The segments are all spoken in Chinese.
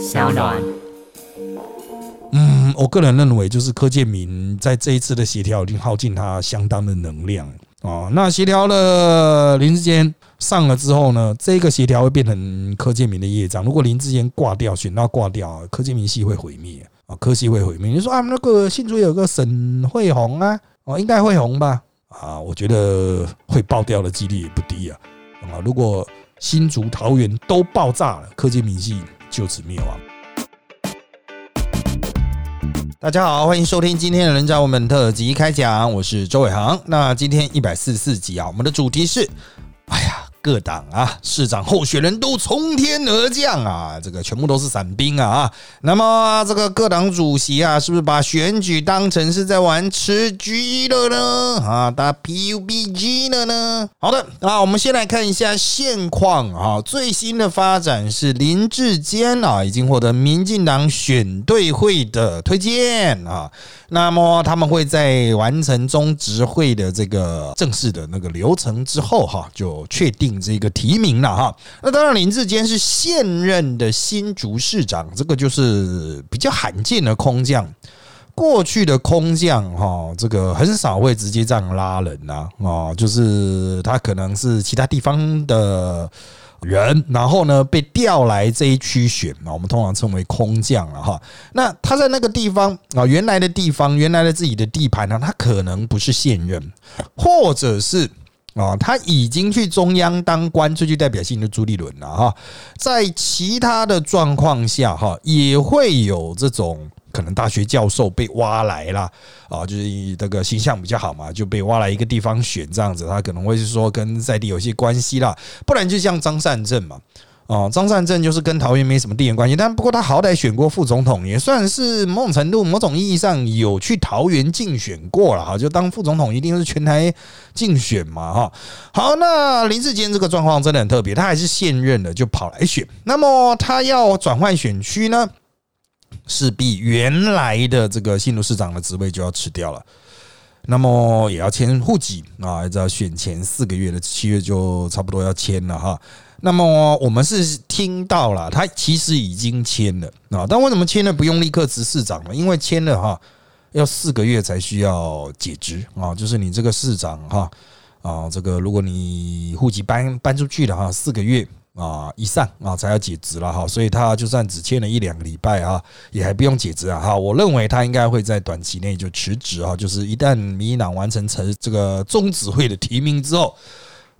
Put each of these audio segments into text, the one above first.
小暖。嗯，我个人认为，就是柯建明在这一次的协调已经耗尽他相当的能量啊。那协调了林志坚上了之后呢，这个协调会变成柯建明的业障。如果林志坚挂掉，选到挂掉，柯建明系会毁灭啊，柯系会毁灭。你说啊，那个新竹有个沈惠红啊，哦，应该会红吧？啊，我觉得会爆掉的几率也不低啊。啊，如果新竹、桃园都爆炸了，柯建明系就此灭亡。大家好，欢迎收听今天的人渣文本特辑开讲，我是周伟航。那今天一百四十四集啊，我们的主题是，哎呀。各党啊，市长候选人都从天而降啊，这个全部都是伞兵啊那么这个各党主席啊，是不是把选举当成是在玩吃鸡了呢？啊，打 PUBG 了呢？好的，啊，我们先来看一下现况啊。最新的发展是林志坚啊，已经获得民进党选队会的推荐啊。那么他们会在完成中执会的这个正式的那个流程之后，哈，就确定这个提名了哈。那当然，林志坚是现任的新竹市长，这个就是比较罕见的空降。过去的空降哈，这个很少会直接这样拉人呐，哦，就是他可能是其他地方的。人，然后呢被调来这一区选啊，我们通常称为空降了哈。那他在那个地方啊，原来的地方，原来的自己的地盘呢，他可能不是现任，或者是啊，他已经去中央当官，最具代表性的朱立伦了哈。在其他的状况下哈，也会有这种。可能大学教授被挖来了啊，就是这个形象比较好嘛，就被挖来一个地方选这样子，他可能会是说跟在地有些关系啦，不然就像张善政嘛，哦，张善政就是跟桃园没什么地缘关系，但不过他好歹选过副总统，也算是某种程度、某种意义上有去桃园竞选过了哈，就当副总统一定是全台竞选嘛哈。好，那林志坚这个状况真的很特别，他还是现任的就跑来选，那么他要转换选区呢？势必原来的这个新竹市长的职位就要辞掉了，那么也要迁户籍啊，要选前四个月的七月就差不多要迁了哈。那么我们是听到了，他其实已经签了啊，但为什么签了不用立刻辞市长呢？因为签了哈，要四个月才需要解职啊，就是你这个市长哈啊，这个如果你户籍搬搬出去了哈，四个月。啊，以上啊才要解职了哈，所以他就算只签了一两个礼拜啊，也还不用解职啊哈。我认为他应该会在短期内就辞职啊，就是一旦民进党完成成这个中指会的提名之后。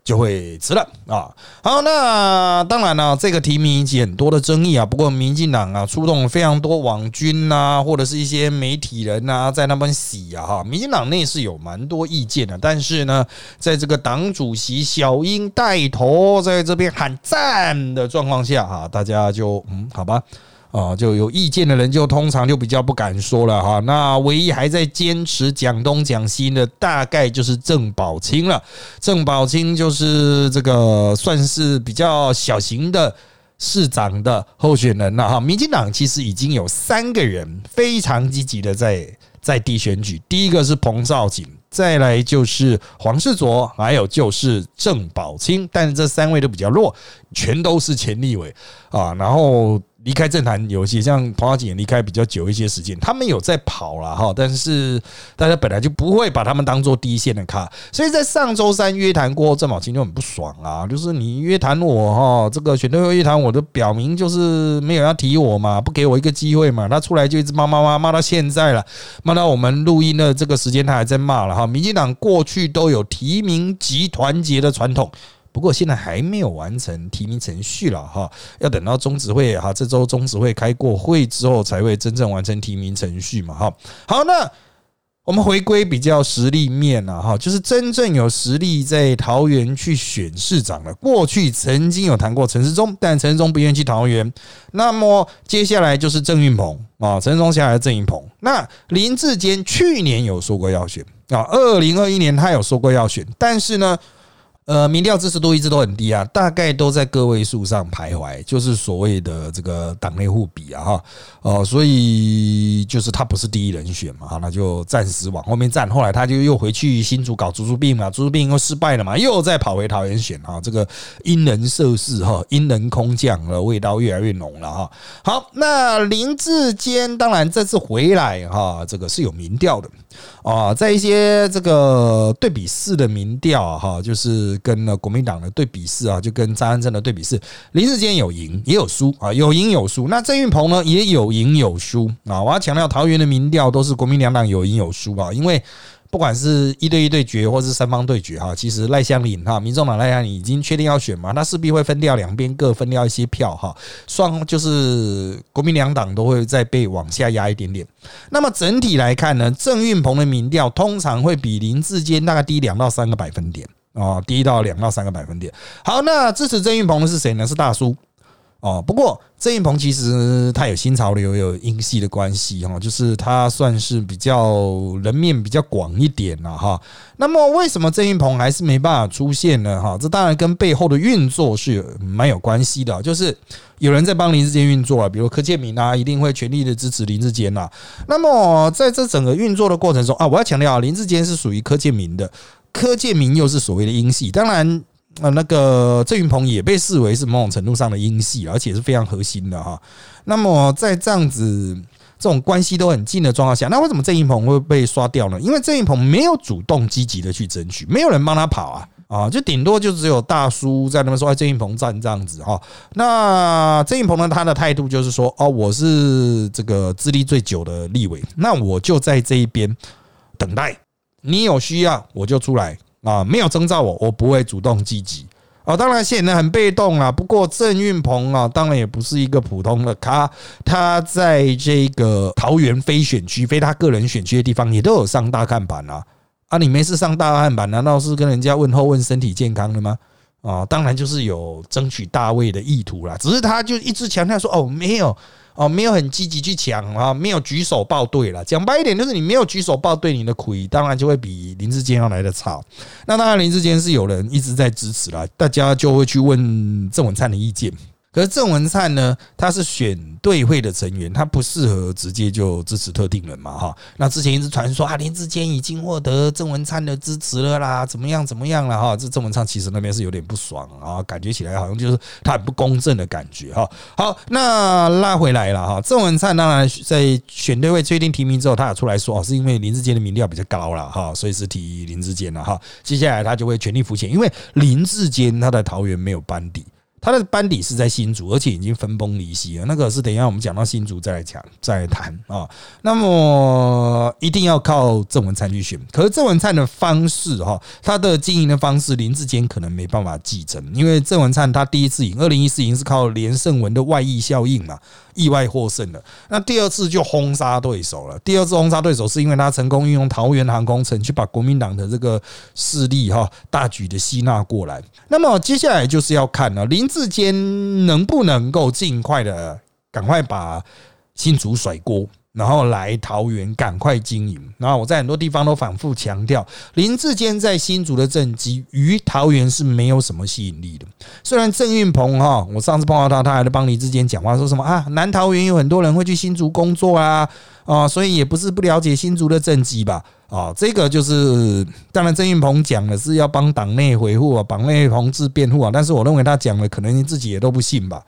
就会辞了啊！好，那当然了，这个提名引起很多的争议啊。不过，民进党啊出动非常多网军呐，或者是一些媒体人呐，在那边洗啊哈。民进党内是有蛮多意见的，但是呢，在这个党主席小英带头在这边喊赞的状况下哈，大家就嗯，好吧。啊，就有意见的人就通常就比较不敢说了哈。那唯一还在坚持讲东讲西的，大概就是郑宝清了。郑宝清就是这个算是比较小型的市长的候选人了哈。民进党其实已经有三个人非常积极的在在地选举，第一个是彭兆景，再来就是黄世卓，还有就是郑宝清。但是这三位都比较弱，全都是前立委啊，然后。离开政坛有些像彭浩景也离开比较久一些时间，他们有在跑了哈，但是大家本来就不会把他们当做第一线的卡，所以在上周三约谈过后，郑宝清就很不爽啊，就是你约谈我哈，这个选队会约谈我都表明就是没有要提我嘛，不给我一个机会嘛，他出来就一直骂骂骂骂到现在了，骂到我们录音的这个时间他还在骂了哈，民进党过去都有提名集团结的传统。不过现在还没有完成提名程序了哈，要等到中执会哈这周中执会开过会之后，才会真正完成提名程序嘛哈。好，那我们回归比较实力面了哈，就是真正有实力在桃园去选市长的，过去曾经有谈过陈世忠，但陈世忠不愿意去桃园。那么接下来就是郑运鹏啊，陈世忠下来郑运鹏。那林志坚去年有说过要选啊，二零二一年他有说过要选，但是呢。呃，民调支持度一直都很低啊，大概都在个位数上徘徊，就是所谓的这个党内互比啊，哈，哦，所以就是他不是第一人选嘛哈，那就暂时往后面站。后来他就又回去新竹搞猪猪病嘛，猪猪病又失败了嘛，又再跑回桃园选啊，这个因人设事哈，因人空降了味道越来越浓了哈。好，那林志坚当然这次回来哈，这个是有民调的啊，在一些这个对比式的民调哈，就是。跟了国民党的对比试啊，就跟张安正的对比试，林志坚有赢也有输啊，有赢有输。那郑运鹏呢也有赢有输啊。我要强调，桃园的民调都是国民两党有赢有输啊，因为不管是一对一对决，或是三方对决哈，其实赖香林哈，民众党赖香林已经确定要选嘛，那势必会分掉两边各分掉一些票哈，双就是国民两党都会再被往下压一点点。那么整体来看呢，郑运鹏的民调通常会比林志坚大概低两到三个百分点。哦，低到两到三个百分点。好，那支持郑运鹏的是谁呢？是大叔。哦，不过郑运鹏其实他有新潮流，有英系的关系哈，就是他算是比较人面比较广一点了哈。那么为什么郑运鹏还是没办法出现呢？哈，这当然跟背后的运作是有蛮有关系的，就是有人在帮林志坚运作啊，比如柯建明啊，一定会全力的支持林志坚呐。那么在这整个运作的过程中啊，我要强调啊，林志坚是属于柯建明的。柯建明又是所谓的英系，当然，呃，那个郑云鹏也被视为是某种程度上的英系，而且是非常核心的哈。那么在这样子这种关系都很近的状况下，那为什么郑云鹏会被刷掉呢？因为郑云鹏没有主动积极的去争取，没有人帮他跑啊啊，就顶多就只有大叔在那边说哎，郑云鹏站这样子哈。那郑云鹏呢，他的态度就是说哦，我是这个资历最久的立委，那我就在这一边等待。你有需要我就出来啊，没有征兆我，我不会主动积极啊。当然显得很被动啊。不过郑运鹏啊，当然也不是一个普通的咖，他在这个桃园非选区、非他个人选区的地方，也都有上大看板啊。啊，你没事上大看板，难道是跟人家问候问身体健康的吗？啊，当然就是有争取大位的意图啦。只是他就一直强调说，哦，没有。哦，没有很积极去抢啊，没有举手报队了。讲白一点，就是你没有举手报队，你的亏当然就会比林志坚要来的差。那当然，林志坚是有人一直在支持了，大家就会去问郑文灿的意见。可是郑文灿呢，他是选对会的成员，他不适合直接就支持特定人嘛，哈。那之前一直传说啊，林志坚已经获得郑文灿的支持了啦，怎么样怎么样了哈？这郑文灿其实那边是有点不爽啊，感觉起来好像就是他很不公正的感觉哈。好，那拉回来了哈，郑文灿当然在选对会确定提名之后，他也出来说哦，是因为林志坚的民调比较高了哈，所以是提林志坚了哈。接下来他就会全力浮潜，因为林志坚他在桃园没有班底。他的班底是在新竹，而且已经分崩离析了。那个是等一下我们讲到新竹再来讲，再来谈啊。那么一定要靠郑文灿去选，可是郑文灿的方式哈，他的经营的方式，林志坚可能没办法继承，因为郑文灿他第一次赢，二零一四赢是靠连胜文的外溢效应嘛。意外获胜了，那第二次就轰杀对手了。第二次轰杀对手是因为他成功运用桃园航空城去把国民党的这个势力哈大举的吸纳过来。那么接下来就是要看了林志坚能不能够尽快的赶快把新竹甩锅。然后来桃园赶快经营。然后我在很多地方都反复强调，林志坚在新竹的政绩于桃园是没有什么吸引力的。虽然郑运鹏哈，我上次碰到他，他还在帮林志坚讲话，说什么啊，南桃园有很多人会去新竹工作啊啊，所以也不是不了解新竹的政绩吧啊。这个就是当然，郑运鹏讲的是要帮党内维护啊，党内同志辩护啊，但是我认为他讲的可能你自己也都不信吧。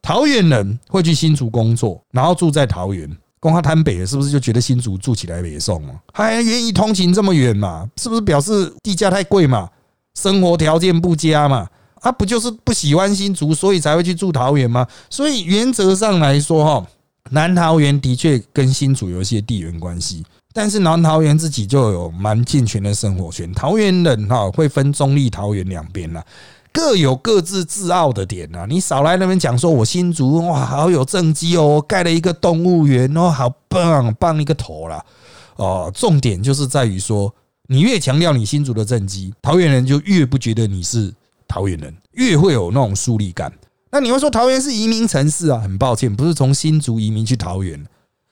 桃园人会去新竹工作，然后住在桃园。光他摊北了，是不是就觉得新竹住起来也送嘛？还愿意通勤这么远嘛？是不是表示地价太贵嘛？生活条件不佳嘛？他，不就是不喜欢新竹，所以才会去住桃园吗？所以原则上来说，哈，南桃园的确跟新竹有一些地缘关系，但是南桃园自己就有蛮健全的生活圈。桃园人哈会分中立桃园两边了。各有各自自傲的点呐，你少来那边讲说我新竹哇好有政绩哦，盖了一个动物园哦，好棒棒一个头啦哦。重点就是在于说，你越强调你新竹的政绩，桃园人就越不觉得你是桃园人，越会有那种疏离感。那你会说桃园是移民城市啊？很抱歉，不是从新竹移民去桃园，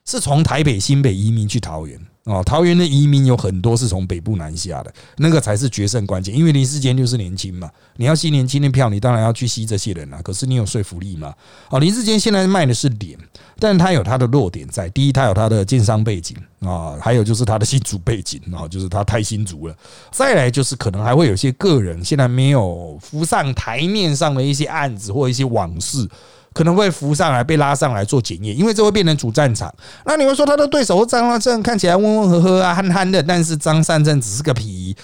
是从台北新北移民去桃园。哦，桃园的移民有很多是从北部南下的，那个才是决胜关键。因为林世坚就是年轻嘛，你要吸年轻的票，你当然要去吸这些人啊。可是你有说服力吗？哦，林世坚现在卖的是脸，但是他有他的弱点在。第一，他有他的建商背景啊，还有就是他的新主背景啊，就是他太新族了。再来就是可能还会有些个人现在没有浮上台面上的一些案子或一些往事。可能会浮上来，被拉上来做检验，因为这会变成主战场。那你会说他的对手张善政看起来温温和和啊、憨憨的，但是张善政只是个皮。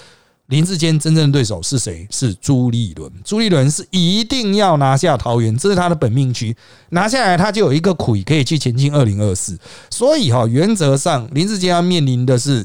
林志坚真正的对手是谁？是朱立伦。朱立伦是一定要拿下桃园，这是他的本命区。拿下来，他就有一个魁可以去前进二零二四。所以哈，原则上林志坚要面临的是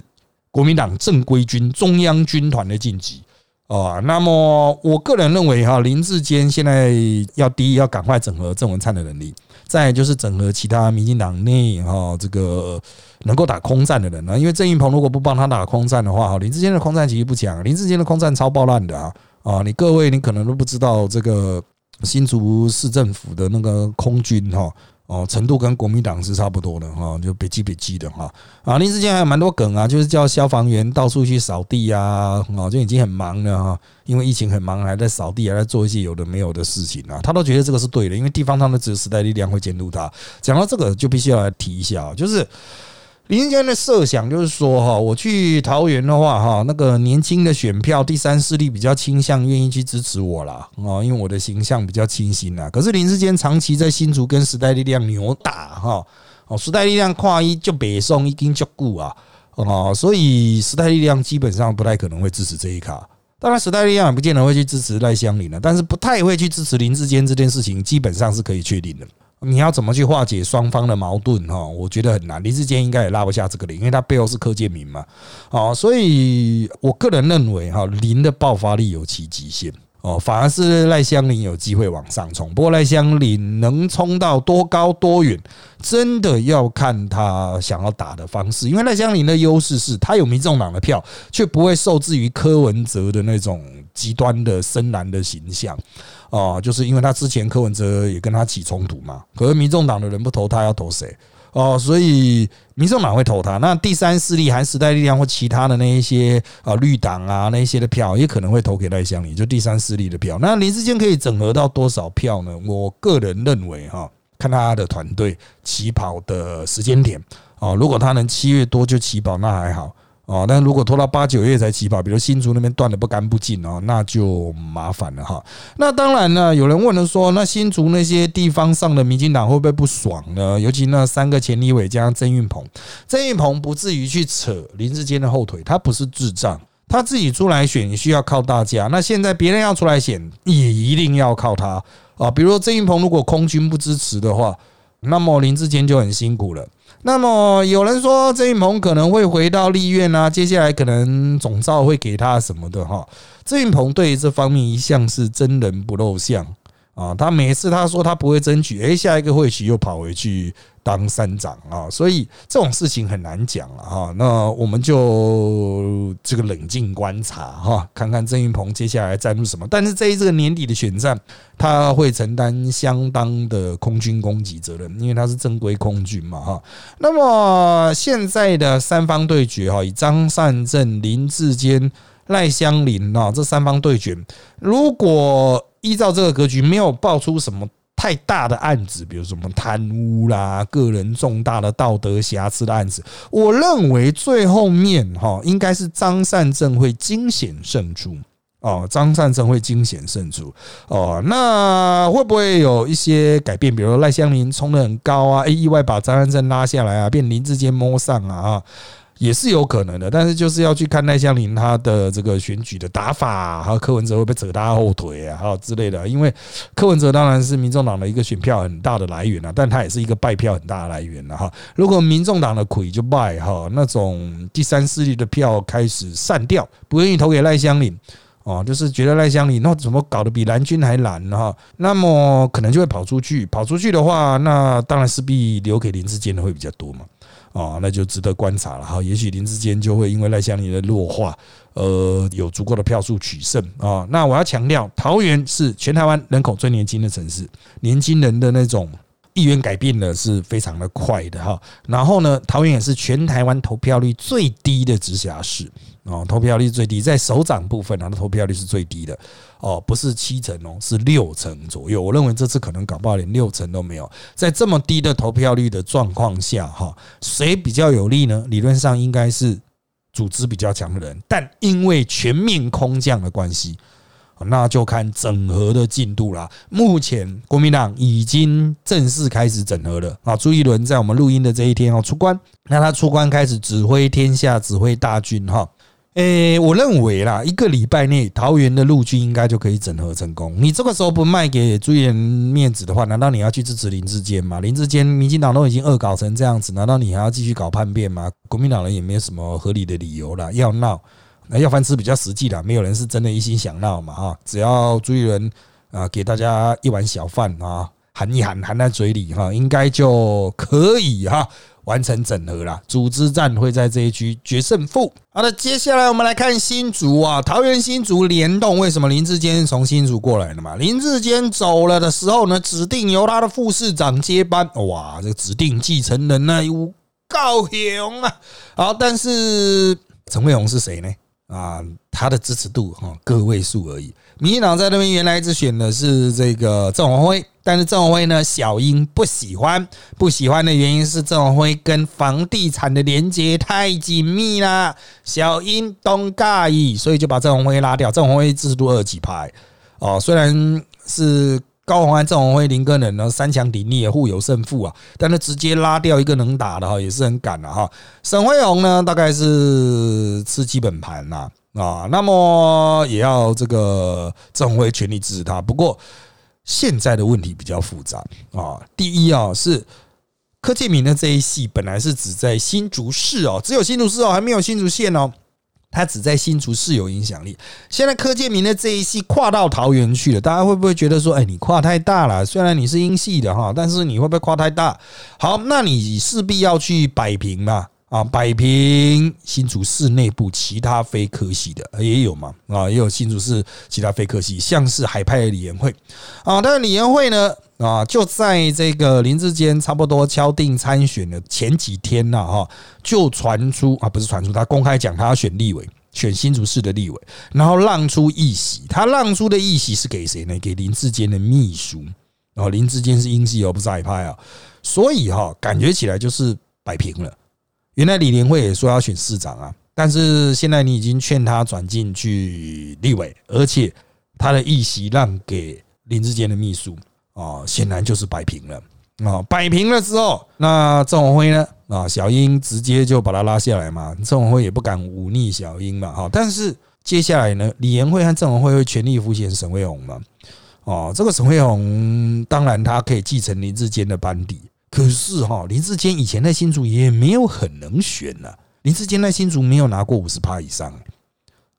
国民党正规军、中央军团的晋级。哦，那么我个人认为哈，林志坚现在要第一要赶快整合郑文灿的能力，再就是整合其他民进党内哈这个能够打空战的人呢。因为郑运鹏如果不帮他打空战的话，哈，林志坚的空战其实不强，林志坚的空战超爆烂的啊啊！你各位你可能都不知道这个新竹市政府的那个空军哈。哦，程度跟国民党是差不多的哈，就别记别记的哈。啊，林志坚还有蛮多梗啊，就是叫消防员到处去扫地啊，哦，就已经很忙了哈。因为疫情很忙，还在扫地，还在做一些有的没有的事情啊。他都觉得这个是对的，因为地方上的只有时代力量会监督他。讲到这个，就必须要来提一下，就是。林志坚的设想就是说，哈，我去桃园的话，哈，那个年轻的选票，第三势力比较倾向愿意去支持我啦，哦，因为我的形象比较清新啦。可是林志坚长期在新竹跟时代力量扭打，哈，哦，时代力量跨一就北宋一经就固啊，哦，所以时代力量基本上不太可能会支持这一卡。当然，时代力量也不见得会去支持赖香林了，但是不太会去支持林志坚这件事情，基本上是可以确定的。你要怎么去化解双方的矛盾哈？我觉得很难。林志坚应该也拉不下这个脸，因为他背后是柯建明嘛。哦，所以我个人认为哈，林的爆发力有其极限哦，反而是赖香林有机会往上冲。不过赖香林能冲到多高多远，真的要看他想要打的方式。因为赖香林的优势是他有民众党的票，却不会受制于柯文哲的那种极端的深蓝的形象。哦，就是因为他之前柯文哲也跟他起冲突嘛，可是民众党的人不投他，要投谁？哦，所以民众党会投他。那第三势力含时代力量或其他的那一些啊绿党啊那一些的票，也可能会投给赖香林，就第三势力的票。那林志坚可以整合到多少票呢？我个人认为哈，看他的团队起跑的时间点哦，如果他能七月多就起跑，那还好。哦，但如果拖到八九月才起跑，比如新竹那边断的不干不净哦，那就麻烦了哈。那当然呢，有人问了说，那新竹那些地方上的民进党会不会不爽呢？尤其那三个前立委加上郑运鹏，郑运鹏不至于去扯林志坚的后腿，他不是智障，他自己出来选需要靠大家。那现在别人要出来选，也一定要靠他啊。比如说郑运鹏如果空军不支持的话，那么林志坚就很辛苦了。那么有人说郑云鹏可能会回到立院啊，接下来可能总召会给他什么的哈。郑云鹏对于这方面一向是真人不露相啊，他每次他说他不会争取，诶，下一个会期又跑回去。当三长啊，所以这种事情很难讲了哈。那我们就这个冷静观察哈，看看郑云鹏接下来站入什么。但是在这个年底的选战，他会承担相当的空军攻击责任，因为他是正规空军嘛哈。那么现在的三方对决哈，以张善政、林志坚、赖香林啊这三方对决，如果依照这个格局，没有爆出什么。太大的案子，比如什么贪污啦、个人重大的道德瑕疵的案子，我认为最后面哈应该是张善政会惊险胜出哦，张善政会惊险胜出哦，那会不会有一些改变？比如赖香林冲得很高啊，意外把张善政拉下来啊，变林志坚摸上啊。也是有可能的，但是就是要去看赖香林他的这个选举的打法，还有柯文哲会不会扯他后腿啊，还有之类的。因为柯文哲当然是民众党的一个选票很大的来源啊，但他也是一个败票很大的来源了哈。如果民众党的魁就败哈，那种第三势力的票开始散掉，不愿意投给赖香林哦，就是觉得赖香林那怎么搞得比蓝军还蓝哈，那么可能就会跑出去，跑出去的话，那当然势必留给林志坚的会比较多嘛。啊，那就值得观察了哈。也许林志坚就会因为赖香林的弱化，呃，有足够的票数取胜啊。那我要强调，桃园是全台湾人口最年轻的城市，年轻人的那种。意愿改变的是非常的快的哈。然后呢，桃园也是全台湾投票率最低的直辖市哦，投票率最低，在首长部分它的，投票率是最低的哦，不是七成哦，是六成左右。我认为这次可能搞不好连六成都没有。在这么低的投票率的状况下哈，谁比较有利呢？理论上应该是组织比较强的人，但因为全面空降的关系。那就看整合的进度啦。目前国民党已经正式开始整合了啊！朱一伦在我们录音的这一天哦出关，那他出关开始指挥天下，指挥大军哈。诶，我认为啦，一个礼拜内桃园的陆军应该就可以整合成功。你这个时候不卖给朱一伦面子的话，难道你要去支持林志坚吗？林志坚、民进党都已经恶搞成这样子，难道你还要继续搞叛变吗？国民党人也没有什么合理的理由了，要闹。那要饭吃比较实际啦，没有人是真的一心想闹嘛哈。只要朱一伦啊给大家一碗小饭啊，含一含含在嘴里哈，应该就可以哈完成整合啦。组织战会在这一局决胜负。好的，接下来我们来看新竹啊，桃园新竹联动，为什么林志坚从新竹过来的嘛？林志坚走了的时候呢，指定由他的副市长接班。哇，这个指定继承人呢有高雄啊。好，但是陈慧宏是谁呢？啊，他的支持度哈个位数而已。民进党在那边原来一直选的是这个郑文辉，但是郑文辉呢，小英不喜欢，不喜欢的原因是郑文辉跟房地产的连接太紧密啦，小英东尬意，所以就把郑文辉拉掉。郑文辉支持度二级牌哦，虽然是。高鸿安、郑文辉、林根人呢，三强鼎立，互有胜负啊。但是直接拉掉一个能打的哈，也是很敢的哈。沈辉宏呢，大概是吃基本盘呐啊，那么也要这个郑文辉全力支持他。不过现在的问题比较复杂啊。第一啊，是柯建明的这一系本来是只在新竹市哦，只有新竹市哦，还没有新竹县哦。他只在新竹是有影响力。现在柯建明的这一系跨到桃园去了，大家会不会觉得说，哎，你跨太大了？虽然你是英系的哈，但是你会不会跨太大？好，那你势必要去摆平嘛，啊，摆平新竹市内部其他非科系的也有嘛，啊，也有新竹市其他非科系，像是海派的李延会啊，但是李延会呢？啊，就在这个林志坚差不多敲定参选的前几天呐，哈，就传出啊，不是传出，他公开讲他要选立委，选新竹市的立委，然后让出一席，他让出的一席是给谁呢？给林志坚的秘书，然后林志坚是英系而，不是海派啊，所以哈，感觉起来就是摆平了。原来李连惠也说要选市长啊，但是现在你已经劝他转进去立委，而且他的议席让给林志坚的秘书。啊，显然就是摆平了啊！摆平了之后，那郑文辉呢？啊，小英直接就把他拉下来嘛。郑文辉也不敢忤逆小英嘛，哈。但是接下来呢，李延慧和郑文辉会全力扶选沈惠宏嘛？哦，这个沈惠宏当然他可以继承林志坚的班底，可是哈，林志坚以前在新竹也没有很能选呐。林志坚在新竹没有拿过五十趴以上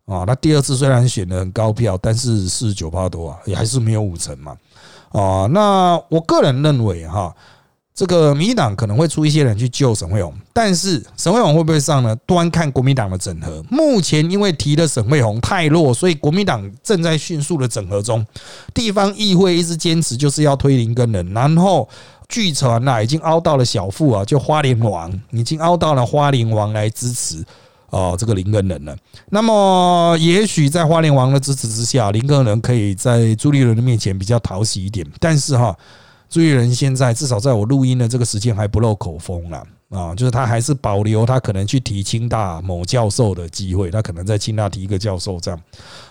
啊。他第二次虽然选的很高票，但是四十九趴多啊，也还是没有五成嘛。啊，那我个人认为哈，这个民进党可能会出一些人去救沈惠宏，但是沈惠宏会不会上呢？端看国民党的整合。目前因为提的沈惠宏太弱，所以国民党正在迅速的整合中。地方议会一直坚持就是要推林根人，然后据传呐，已经凹到了小腹啊，就花莲王已经凹到了花莲王来支持。哦，这个林根人了。那么，也许在花莲王的支持之下，林根人可以在朱立伦的面前比较讨喜一点。但是哈，朱立伦现在至少在我录音的这个时间还不露口风了，啊就是他还是保留他可能去提清大某教授的机会，他可能在清大提一个教授这样。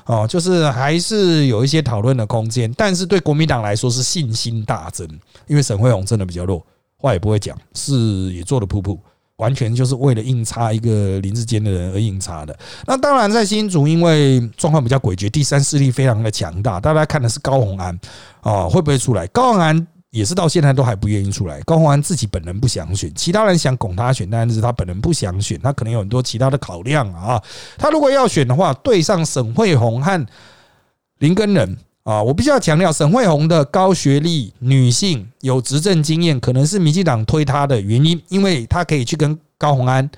哦，就是还是有一些讨论的空间。但是对国民党来说是信心大增，因为沈惠宏真的比较弱，话也不会讲，事也做的普普。完全就是为了硬插一个林志坚的人而硬插的。那当然，在新竹，因为状况比较诡谲，第三势力非常的强大。大家看的是高鸿安啊，会不会出来？高鸿安也是到现在都还不愿意出来。高鸿安自己本人不想选，其他人想拱他选，但是他本人不想选，他可能有很多其他的考量啊。他如果要选的话，对上沈惠红和林根仁。啊，我必须要强调，沈惠红的高学历、女性、有执政经验，可能是民进党推她的原因，因为她可以去跟高鸿安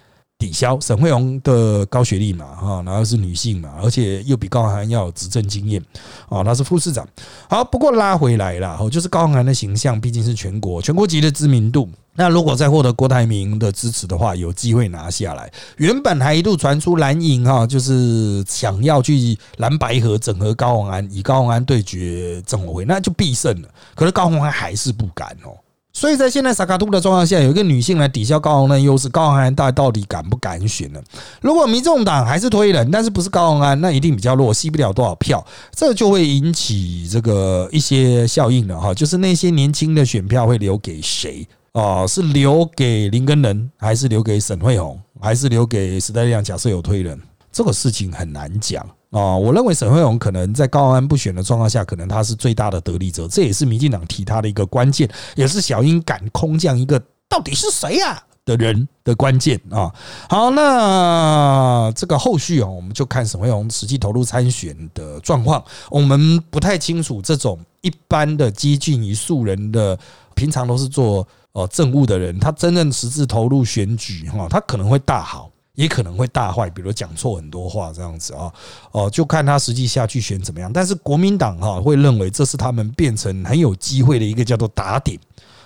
抵消。沈惠荣的高学历嘛，哈，然后是女性嘛，而且又比高虹安要有执政经验，啊，她是副市长。好，不过拉回来了，哦，就是高虹安的形象毕竟是全国全国级的知名度。那如果再获得郭台铭的支持的话，有机会拿下来。原本还一度传出蓝营哈，就是想要去蓝白河整合高虹安，以高虹安对决郑委会，那就必胜了。可是高虹安还是不敢哦。所以在现在萨卡图的状况下，有一个女性来抵消高虹安优势，高虹安到底敢不敢选呢？如果民众党还是推人，但是不是高虹安，那一定比较弱，吸不了多少票，这就会引起这个一些效应了哈。就是那些年轻的选票会留给谁？哦，是留给林根仁，还是留给沈惠宏，还是留给时代力量？假设有推人，这个事情很难讲啊。我认为沈惠荣可能在高安不选的状况下，可能他是最大的得利者，这也是民进党提他的一个关键，也是小英敢空降一个到底是谁呀的人的关键啊。好，那这个后续啊，我们就看沈惠荣实际投入参选的状况。我们不太清楚这种一般的激进于素人的，平常都是做。哦，政务的人，他真正实质投入选举哈，他可能会大好，也可能会大坏，比如讲错很多话这样子啊。哦，就看他实际下去选怎么样。但是国民党哈会认为这是他们变成很有机会的一个叫做打点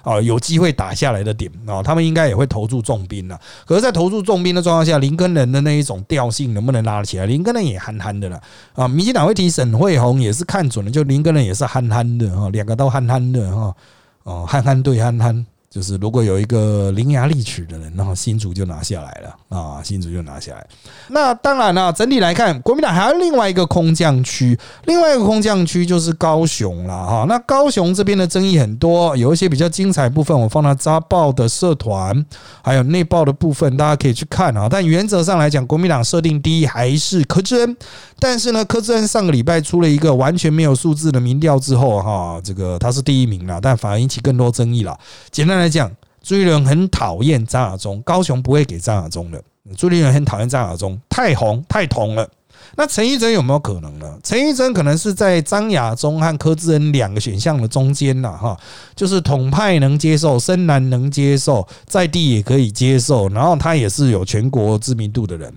啊，有机会打下来的点啊。他们应该也会投注重兵了。可是，在投注重兵的状况下，林根人的那一种调性能不能拉得起来？林根人也憨憨的了啊。民进党会提沈惠宏也是看准了，就林根人也是憨憨的哈，两个都憨憨的哈。哦，憨憨对憨憨。就是如果有一个伶牙俐齿的人，然后新竹就拿下来了啊，新竹就拿下来。那当然了，整体来看，国民党还有另外一个空降区，另外一个空降区就是高雄了哈。那高雄这边的争议很多，有一些比较精彩部分，我放到扎报的社团，还有内报的部分，大家可以去看啊。但原则上来讲，国民党设定第一还是柯志恩，但是呢，柯志恩上个礼拜出了一个完全没有数字的民调之后哈，这个他是第一名了，但反而引起更多争议了。简单来。来讲，朱立伦很讨厌张亚中，高雄不会给张亚中的。朱立伦很讨厌张亚中，太红太同了。那陈玉珍有没有可能呢？陈玉珍可能是在张亚中和柯志恩两个选项的中间呐，哈，就是统派能接受，深蓝能接受，在地也可以接受，然后他也是有全国知名度的人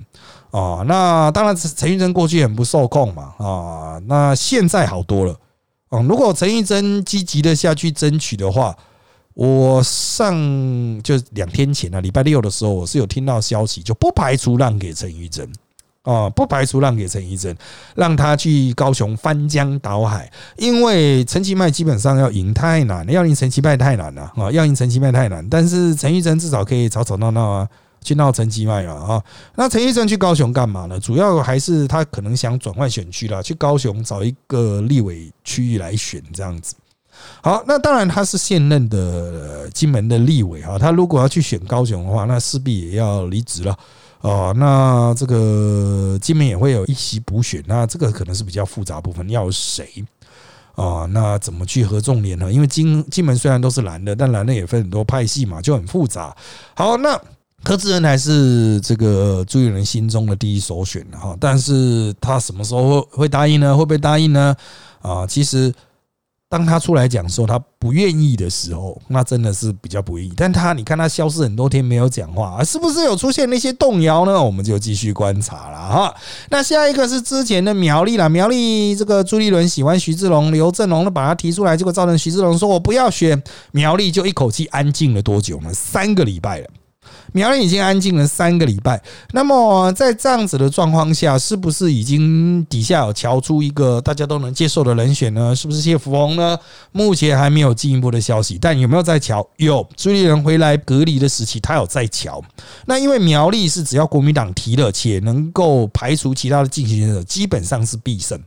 啊。那当然，陈玉珍过去很不受控嘛，啊，那现在好多了。嗯，如果陈玉珍积极的下去争取的话。我上就两天前啊，礼拜六的时候，我是有听到消息，就不排除让给陈玉珍啊，不排除让给陈玉珍，让他去高雄翻江倒海，因为陈其迈基本上要赢太难，要赢陈其迈太难了啊，要赢陈其迈太难，但是陈玉珍至少可以吵吵闹闹啊，去闹陈其迈啊啊，那陈玉珍去高雄干嘛呢？主要还是他可能想转换选区了，去高雄找一个立委区域来选这样子。好，那当然他是现任的金门的立委啊，他如果要去选高雄的话，那势必也要离职了哦。那这个金门也会有一席补选，那这个可能是比较复杂部分，要谁啊？那怎么去合众联呢？因为金金门虽然都是蓝的，但蓝的也分很多派系嘛，就很复杂。好，那柯志恩还是这个朱立伦心中的第一首选哈，但是他什么时候会答应呢？会不会答应呢？啊，其实。当他出来讲说他不愿意的时候，那真的是比较不愿意。但他你看他消失很多天没有讲话，是不是有出现那些动摇呢？我们就继续观察了哈。那下一个是之前的苗栗了，苗栗这个朱立伦喜欢徐志龙、刘振龙的，把他提出来，结果造成徐志龙说我不要选苗栗，就一口气安静了多久呢？三个礼拜了。苗栗已经安静了三个礼拜，那么在这样子的状况下，是不是已经底下有瞧出一个大家都能接受的人选呢？是不是谢福洪呢？目前还没有进一步的消息，但有没有在瞧？有，朱立人回来隔离的时期，他有在瞧。那因为苗栗是只要国民党提了，且能够排除其他的竞选者，基本上是必胜。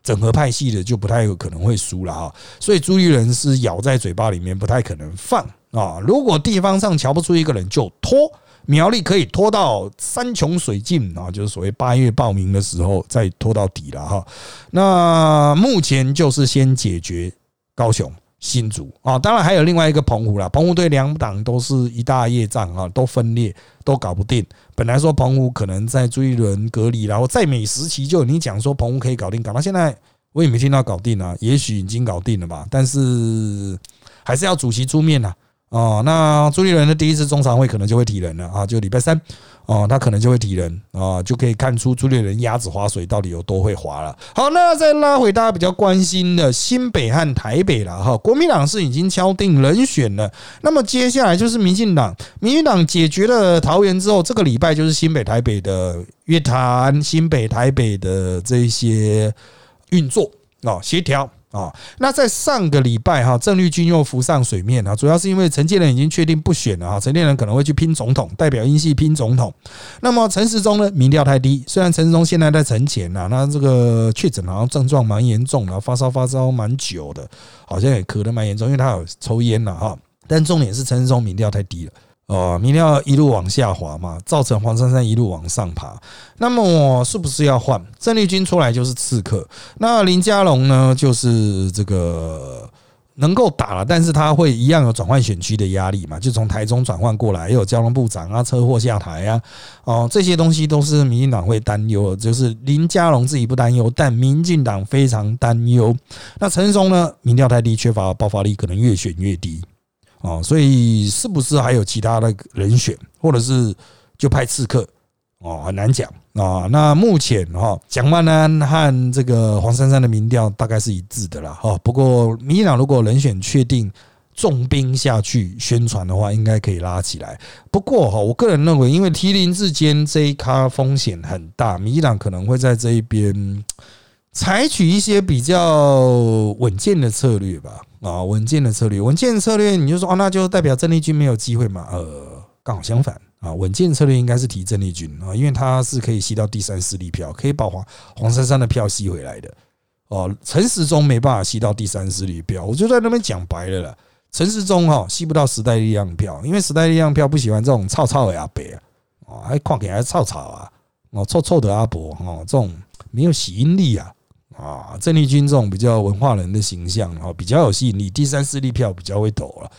整合派系的就不太有可能会输了哈，所以朱立人是咬在嘴巴里面，不太可能放。啊，如果地方上瞧不出一个人，就拖苗栗可以拖到山穷水尽啊，就是所谓八月报名的时候再拖到底了哈。那目前就是先解决高雄新竹啊，当然还有另外一个澎湖了。澎湖对两党都是一大业障啊，都分裂，都搞不定。本来说澎湖可能在朱一伦隔离，然后在美时期就你讲说澎湖可以搞定，搞到现在我也没听到搞定啊，也许已经搞定了吧，但是还是要主席出面呐。哦，那朱立伦的第一次中常会可能就会提人了啊，就礼拜三哦，他可能就会提人啊，就可以看出朱立伦鸭子划水到底有多会划了。好，那再拉回大家比较关心的新北和台北了哈，国民党是已经敲定人选了，那么接下来就是民进党，民进党解决了桃园之后，这个礼拜就是新北台北的约谈，新北台北的这些运作啊协调。啊，那在上个礼拜哈，郑绿军又浮上水面啊，主要是因为陈建仁已经确定不选了哈，陈建仁可能会去拼总统，代表英系拼总统。那么陈时中呢，民调太低，虽然陈时中现在在存钱呐，那这个确诊好像症状蛮严重的，发烧发烧蛮久的，好像也咳得蛮严重，因为他有抽烟了哈。但重点是陈时中民调太低了。哦，明天要一路往下滑嘛，造成黄珊珊一路往上爬。那么我是不是要换郑丽君出来就是刺客？那林佳龙呢，就是这个能够打了，但是他会一样有转换选区的压力嘛？就从台中转换过来，也有交通部长啊，车祸下台啊，哦，这些东西都是民进党会担忧。就是林佳龙自己不担忧，但民进党非常担忧。那陈松呢，民调太低，缺乏爆发力，可能越选越低。哦，所以是不是还有其他的人选，或者是就派刺客？哦，很难讲啊。那目前哈，蒋万安和这个黄珊珊的民调大概是一致的啦。哈，不过民进党如果人选确定重兵下去宣传的话，应该可以拉起来。不过哈，我个人认为，因为提林之间这一咖风险很大，民进党可能会在这一边采取一些比较稳健的策略吧。啊，稳健的策略，稳健策略，你就说啊，那就代表郑丽君没有机会嘛？呃，刚好相反啊，稳健策略应该是提郑丽君啊，因为他是可以吸到第三势力票，可以把黄黄珊珊的票吸回来的。哦，陈时中没办法吸到第三势力票，我就在那边讲白了啦，陈时中哈吸不到时代力量票，因为时代力量票不喜欢这种臭臭的阿伯啊，哦，还看起来臭臭啊，哦，臭臭的阿伯哦，这种没有吸引力啊。啊，郑丽君这种比较文化人的形象，啊，比较有吸引力，第三势力票比较会投了。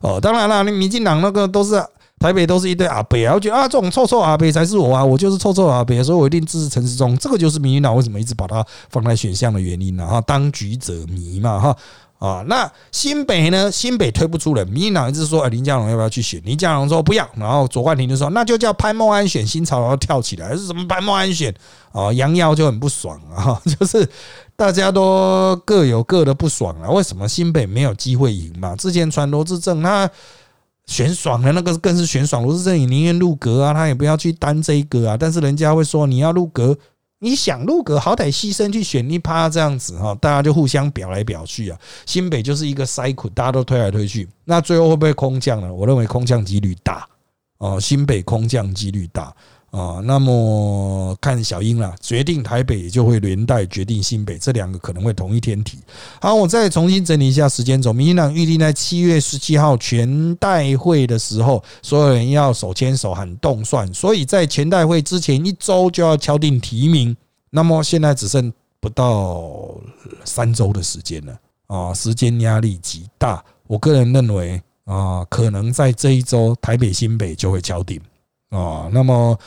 哦，当然了，那民进党那个都是台北都是一堆阿北啊，我觉得啊，这种臭臭阿北才是我啊，我就是臭臭阿北，所以我一定支持陈时中。这个就是民进党为什么一直把它放在选项的原因了哈，当局者迷嘛哈。啊，那新北呢？新北推不出人，民进党一直说，哎，林佳龙要不要去选？林佳龙说不要，然后左冠廷就说，那就叫潘孟安选，新潮要跳起来，是什么潘孟安选？啊，杨耀就很不爽啊，就是大家都各有各的不爽啊。为什么新北没有机会赢嘛？之前传罗志正他选爽的，那个更是选爽，罗志正也宁愿入阁啊，他也不要去担这一个啊。但是人家会说，你要入阁。你想入阁，好歹牺牲去选一趴这样子哈，大家就互相表来表去啊。新北就是一个塞捆，大家都推来推去，那最后会不会空降呢？我认为空降几率大哦，新北空降几率大。啊，那么看小英啦，决定台北就会连带决定新北，这两个可能会同一天提。好，我再重新整理一下时间轴。民进党预定在七月十七号全代会的时候，所有人要手牵手喊动算，所以在全代会之前一周就要敲定提名。那么现在只剩不到三周的时间了啊，时间压力极大。我个人认为啊，可能在这一周台北新北就会敲定。啊，那么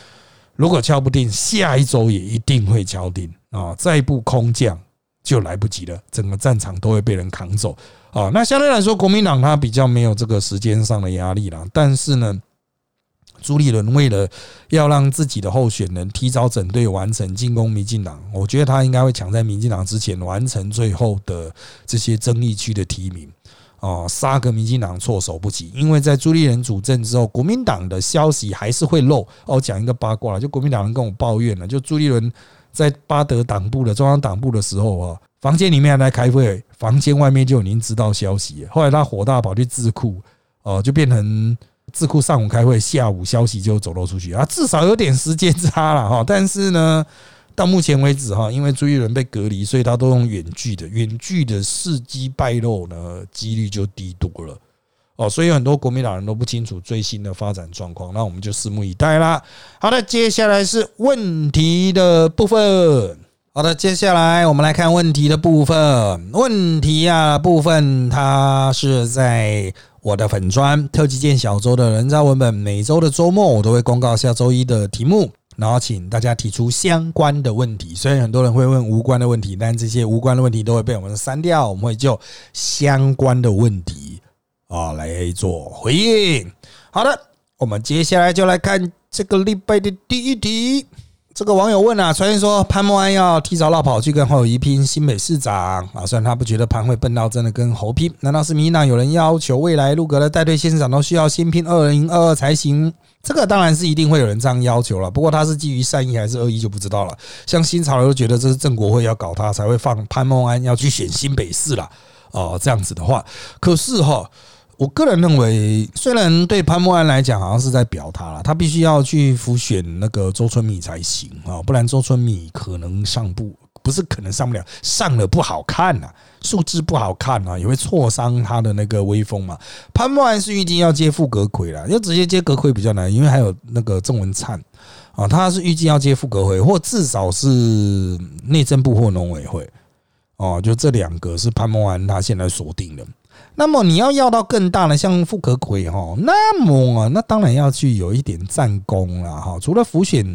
如果敲不定，下一周也一定会敲定啊！再不空降就来不及了，整个战场都会被人扛走啊！那相对来说，国民党他比较没有这个时间上的压力了。但是呢，朱立伦为了要让自己的候选人提早整队完成进攻民进党，我觉得他应该会抢在民进党之前完成最后的这些争议区的提名。哦，杀个民进党措手不及，因为在朱立伦主政之后，国民党的消息还是会漏。哦，讲一个八卦，就国民党人跟我抱怨了，就朱立伦在巴德党部的中央党部的时候啊，房间里面还在开会，房间外面就已经知道消息。后来他火大跑去智库，哦，就变成智库上午开会，下午消息就走漏出去啊，至少有点时间差了哈。但是呢。到目前为止哈，因为朱一伦被隔离，所以他都用远距的，远距的伺机败露呢，几率就低多了哦。所以很多国民党人都不清楚最新的发展状况，那我们就拭目以待啦。好的，接下来是问题的部分。好的，接下来我们来看问题的部分。问题啊部分，它是在我的粉砖特级见小周的人造文本，每周的周末我都会公告下周一的题目。然后请大家提出相关的问题，虽然很多人会问无关的问题，但这些无关的问题都会被我们删掉。我们会就相关的问题啊来做回应。好的，我们接下来就来看这个礼拜的第一题。这个网友问啊，传言说潘孟安要提早落跑去跟侯友谊拼新北市长啊，虽然他不觉得潘会笨到真的跟侯拼，难道是民进党有人要求未来入阁的带队县长都需要先拼二零二二才行？这个当然是一定会有人这样要求了，不过他是基于善意还是恶意就不知道了。像新潮流觉得这是郑国会要搞他，才会放潘孟安要去选新北市了哦，这样子的话，可是哈。我个人认为，虽然对潘莫安来讲，好像是在表他了，他必须要去辅选那个周春米才行啊，不然周春米可能上不，不是可能上不了，上了不好看呐，数字不好看啊，也会挫伤他的那个威风嘛。潘莫安是预计要接副阁魁了，要直接接阁魁比较难，因为还有那个郑文灿啊，他是预计要接副阁魁，或至少是内政部或农委会哦，就这两个是潘莫安他现在锁定的。那么你要要到更大的，像富可奎哈，那么啊，那当然要去有一点战功了哈。除了浮选，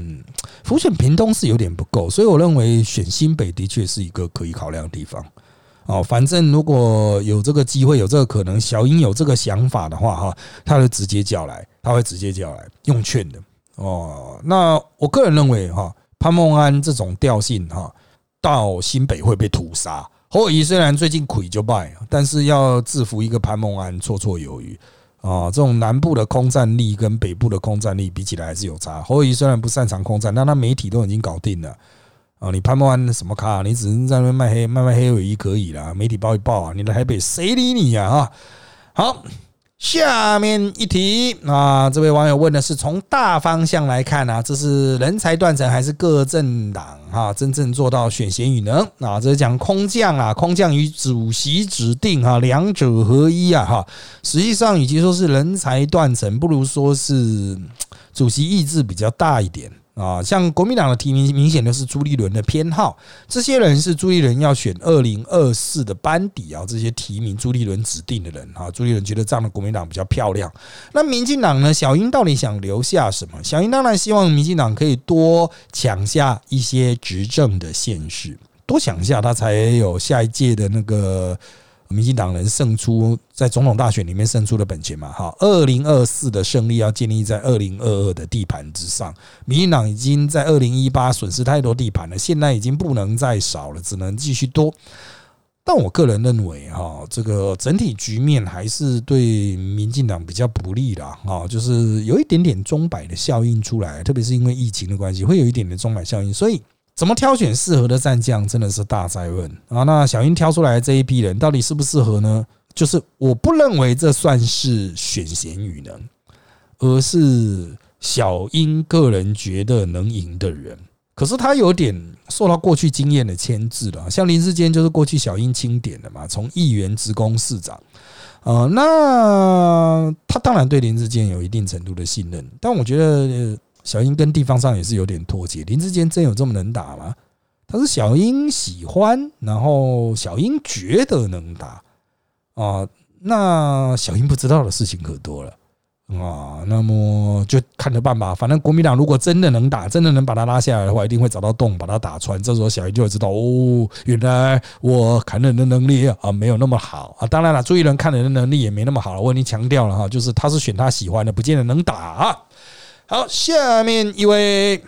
浮选屏东是有点不够，所以我认为选新北的确是一个可以考量的地方。哦，反正如果有这个机会，有这个可能，小英有这个想法的话哈，他会直接叫来，他会直接叫来用券的。哦，那我个人认为哈，潘孟安这种调性哈，到新北会被屠杀。侯友谊虽然最近溃就败，但是要制服一个潘孟安绰绰有余啊！这种南部的空战力跟北部的空战力比起来还是有差。侯友谊虽然不擅长空战，但他媒体都已经搞定了啊！你潘孟安什么咖？你只能在那边卖黑卖卖黑友谊可以啦，媒体报一报啊！你来台北谁理你呀？啊，好。下面一题啊，这位网友问的是从大方向来看啊，这是人才断层还是各政党哈真正做到选贤与能啊？这是讲空降啊，空降与主席指定哈，两者合一啊哈。实际上，与其说是人才断层，不如说是主席意志比较大一点。啊，像国民党的提名，明显的是朱立伦的偏好。这些人是朱立伦要选二零二四的班底啊，这些提名朱立伦指定的人啊，朱立伦觉得这样的国民党比较漂亮。那民进党呢？小英到底想留下什么？小英当然希望民进党可以多抢下一些执政的县市，多抢下他才有下一届的那个。民进党人胜出，在总统大选里面胜出的本钱嘛，哈，二零二四的胜利要建立在二零二二的地盘之上。民进党已经在二零一八损失太多地盘了，现在已经不能再少了，只能继续多。但我个人认为，哈，这个整体局面还是对民进党比较不利的，哈，就是有一点点钟摆的效应出来，特别是因为疫情的关系，会有一点点钟摆效应，所以。怎么挑选适合的战将，真的是大灾问啊！那小英挑出来这一批人，到底适不适合呢？就是我不认为这算是选贤与能，而是小英个人觉得能赢的人。可是他有点受到过去经验的牵制了，像林志坚就是过去小英钦点的嘛，从议员职工市长，呃，那他当然对林志坚有一定程度的信任，但我觉得。小英跟地方上也是有点脱节，林志坚真有这么能打吗？他是小英喜欢，然后小英觉得能打啊，那小英不知道的事情可多了啊。那么就看着办吧，反正国民党如果真的能打，真的能把他拉下来的话，一定会找到洞把他打穿。这时候小英就会知道，哦，原来我砍人的能力啊没有那么好啊。当然了，朱一伦看人的能力也没那么好。我已经强调了哈，就是他是选他喜欢的，不见得能打。好，下面一位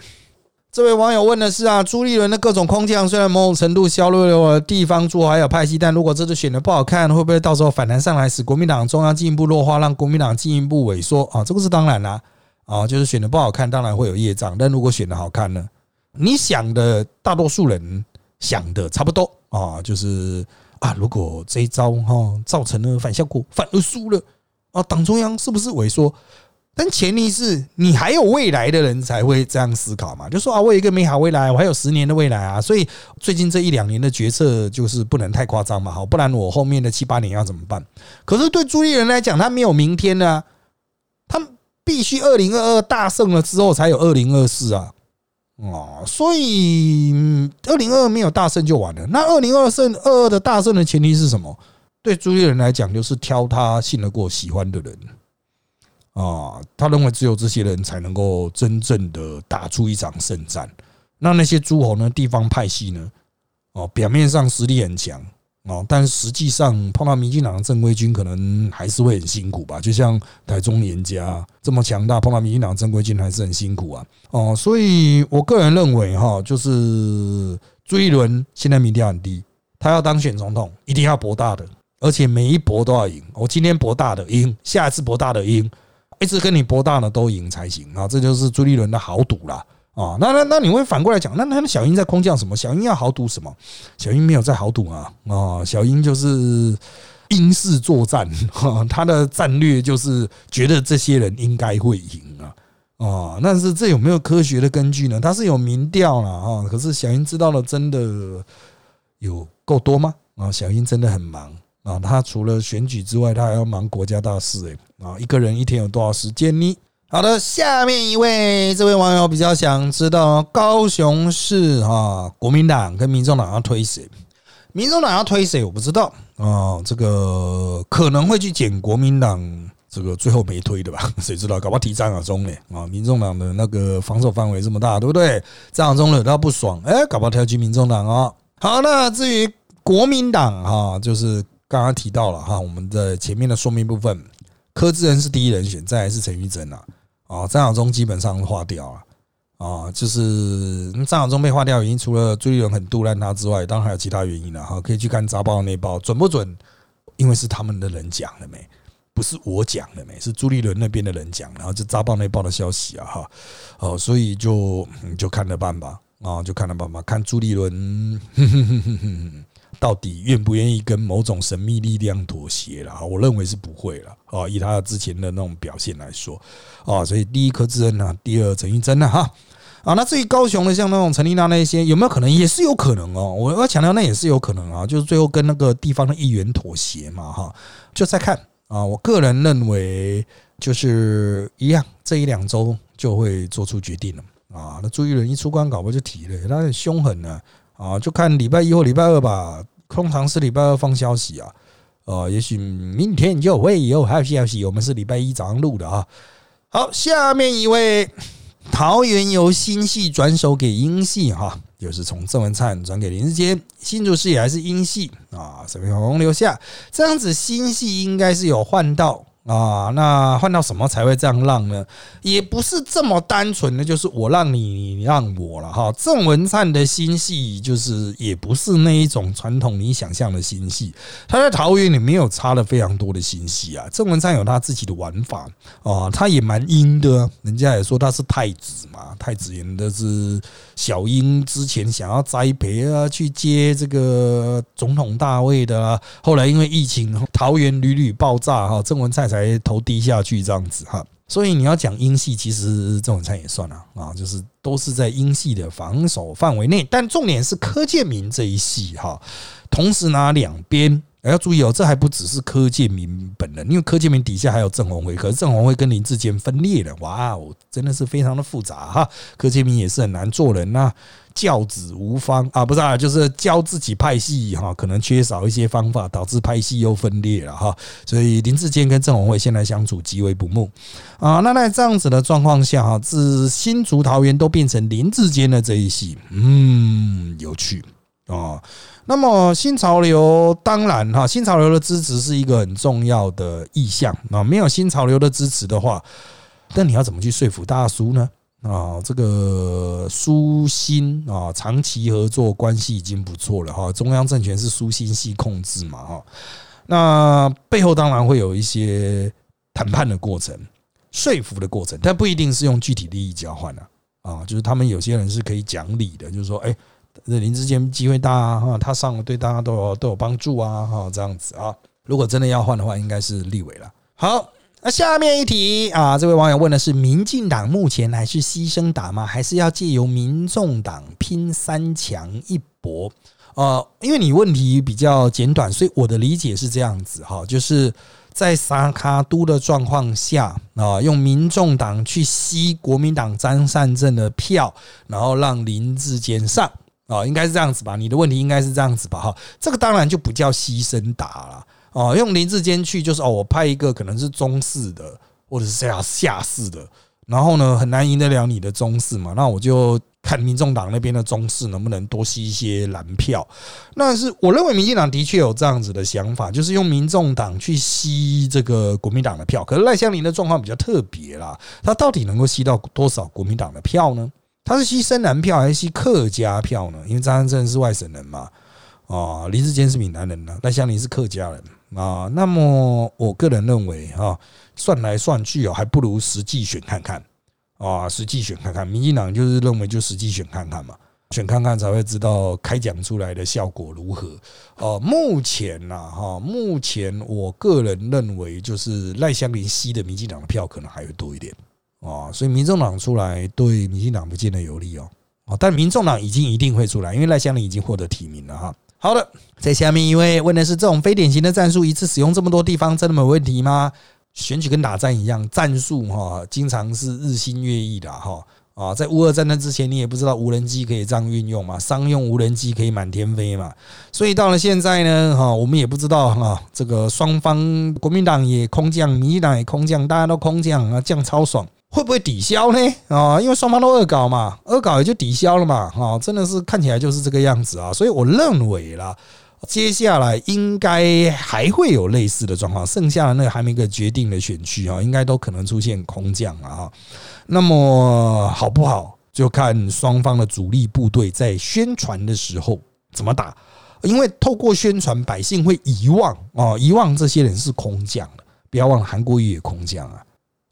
这位网友问的是啊，朱立伦的各种空降，虽然某种程度削弱了地方诸还有派系，但如果这次选的不好看，会不会到时候反弹上来，使国民党中央进一步弱化，让国民党进一步萎缩啊？这个是当然啦，啊，就是选的不好看，当然会有业障，但如果选的好看呢？你想的大多数人想的差不多啊，就是啊，如果这一招哈造成了反效果，反而输了啊，党中央是不是萎缩？但前提是你还有未来的人才会这样思考嘛？就说啊，我有一个美好未来，我还有十年的未来啊，所以最近这一两年的决策就是不能太夸张嘛，好，不然我后面的七八年要怎么办？可是对朱立人来讲，他没有明天呢，他必须二零二二大胜了之后才有二零二四啊，哦，所以二零二二没有大胜就完了。那二零二胜二二的大胜的前提是什么？对朱立人来讲，就是挑他信得过、喜欢的人。啊，他认为只有这些人才能够真正的打出一场胜战。那那些诸侯呢？地方派系呢？哦，表面上实力很强哦，但实际上碰到民进党的正规军，可能还是会很辛苦吧。就像台中严家这么强大，碰到民进党正规军还是很辛苦啊。哦，所以我个人认为哈，就是朱一伦现在民调很低，他要当选总统，一定要博大的，而且每一博都要赢。我今天博大的赢，下一次博大的赢，一直跟你博大的都赢才行啊。这就是朱立伦的豪赌啦。啊，那那那你会反过来讲，那那小英在空降什么？小英要豪赌什么？小英没有在豪赌啊！啊，小英就是英式作战，他的战略就是觉得这些人应该会赢啊！啊，但是这有没有科学的根据呢？他是有民调了啊，可是小英知道的真的有够多吗？啊，小英真的很忙啊，他除了选举之外，他还要忙国家大事哎啊，一个人一天有多少时间呢？好的，下面一位这位网友比较想知道高雄市哈国民党跟民众党要推谁？民众党要推谁？我不知道啊，这个可能会去捡国民党这个最后没推的吧？谁知道？搞不好提张亚中呢？啊，民众党的那个防守范围这么大，对不对？张亚中惹到不爽，哎，搞不好跳进民众党啊。好，那至于国民党哈，就是刚刚提到了哈，我们的前面的说明部分，柯志恩是第一人选，再来是陈玉珍啊。啊，张晓忠基本上划掉了啊，就是张晓忠被划掉原因，除了朱立伦很杜烂他之外，当然还有其他原因了哈。可以去看《杂报》那报准不准？因为是他们的人讲的没，不是我讲的没，是朱立伦那边的人讲，然后就《杂报》那报的消息啊哈。哦，所以就就看着办吧啊，就看着办吧，看朱立伦。到底愿不愿意跟某种神秘力量妥协了？我认为是不会了啊！以他之前的那种表现来说啊，所以第一柯志恩呢，第二陈玉珍呢，哈啊，那至于高雄的像那种陈丽娜那些，有没有可能？也是有可能哦。我要强调，那也是有可能啊，就是最后跟那个地方的议员妥协嘛，哈，就再看啊。我个人认为就是一样，这一两周就会做出决定了啊。那朱一伦一出关搞不就提了，他很凶狠呢。啊就看礼拜一或礼拜二吧，通常是礼拜二放消息啊，呃，也许明天就会有还有消息。我们是礼拜一早上录的啊。好，下面一位桃园由新系转手给英系哈，又是从郑文灿转给林志坚，新竹市也还是英系啊，沈明宏留下，这样子新系应该是有换到。啊，那换到什么才会这样让呢？也不是这么单纯的，就是我让你，你让我了哈。郑文灿的心系就是也不是那一种传统你想象的心系，他在桃园里没有插了非常多的心系啊。郑文灿有他自己的玩法啊，他也蛮阴的，人家也说他是太子嘛，太子演的是小英之前想要栽培啊，去接这个总统大位的，后来因为疫情，桃园屡屡爆炸哈，郑文灿才。才头低下去这样子哈，所以你要讲英系，其实郑文灿也算了啊，就是都是在英系的防守范围内，但重点是柯建明这一系哈，同时拿两边。要注意哦，这还不只是柯建明本人，因为柯建明底下还有郑宏辉，可是郑宏辉跟林志坚分裂了，哇哦，真的是非常的复杂哈。柯建明也是很难做人呐，教子无方啊，不是啊，就是教自己派系哈，可能缺少一些方法，导致派系又分裂了哈。所以林志坚跟郑宏辉现在相处极为不睦啊。那在这样子的状况下哈，自新竹桃园都变成林志坚的这一系，嗯，有趣啊。那么新潮流当然哈，新潮流的支持是一个很重要的意向啊。没有新潮流的支持的话，那你要怎么去说服大叔呢？啊，这个苏新啊，长期合作关系已经不错了哈。中央政权是苏新系控制嘛哈，那背后当然会有一些谈判的过程、说服的过程，但不一定是用具体利益交换的啊。就是他们有些人是可以讲理的，就是说，哎。林志坚机会大啊，哈，他上了对大家都有都有帮助啊，哈，这样子啊。如果真的要换的话，应该是立委了。好，那下面一题啊，这位网友问的是：民进党目前还是牺牲党吗？还是要借由民众党拼三强一搏？呃，因为你问题比较简短，所以我的理解是这样子哈，就是在沙卡都的状况下啊，用民众党去吸国民党张善政的票，然后让林志坚上。哦，应该是这样子吧？你的问题应该是这样子吧？哈，这个当然就不叫牺牲打了。哦，用林志坚去就是哦，我派一个可能是中式的或者是下下士的，然后呢很难赢得了你的中式嘛，那我就看民众党那边的中式能不能多吸一些蓝票。那是我认为民进党的确有这样子的想法，就是用民众党去吸这个国民党的票。可是赖香林的状况比较特别啦，他到底能够吸到多少国民党的票呢？他是吸深蓝票还是吸客家票呢？因为张三正是外省人嘛，啊，林志坚是闽南人呢，赖香林是客家人啊。那么我个人认为啊，算来算去哦，还不如实际选看看啊，实际选看看。民进党就是认为就实际选看看嘛，选看看才会知道开奖出来的效果如何。哦，目前呐，哈，目前我个人认为就是赖香林吸的民进党的票可能还会多一点。啊，所以民众党出来对民进党不见得有利哦。啊，但民众党已经一定会出来，因为赖香林已经获得提名了哈。好的，在下面一位问的是：这种非典型的战术一次使用这么多地方，真的没问题吗？选举跟打战一样，战术哈，经常是日新月异的哈。啊，在乌俄战争之前，你也不知道无人机可以这样运用嘛，商用无人机可以满天飞嘛。所以到了现在呢，哈，我们也不知道哈，这个双方国民党也空降，民进党也空降，大家都空降啊，降超爽。会不会抵消呢？啊，因为双方都恶搞嘛，恶搞也就抵消了嘛。啊，真的是看起来就是这个样子啊。所以我认为啦，接下来应该还会有类似的状况。剩下的那个还没个决定的选区啊，应该都可能出现空降啊。那么好不好，就看双方的主力部队在宣传的时候怎么打。因为透过宣传，百姓会遗忘啊，遗忘这些人是空降的。不要忘了，韩国瑜也空降啊。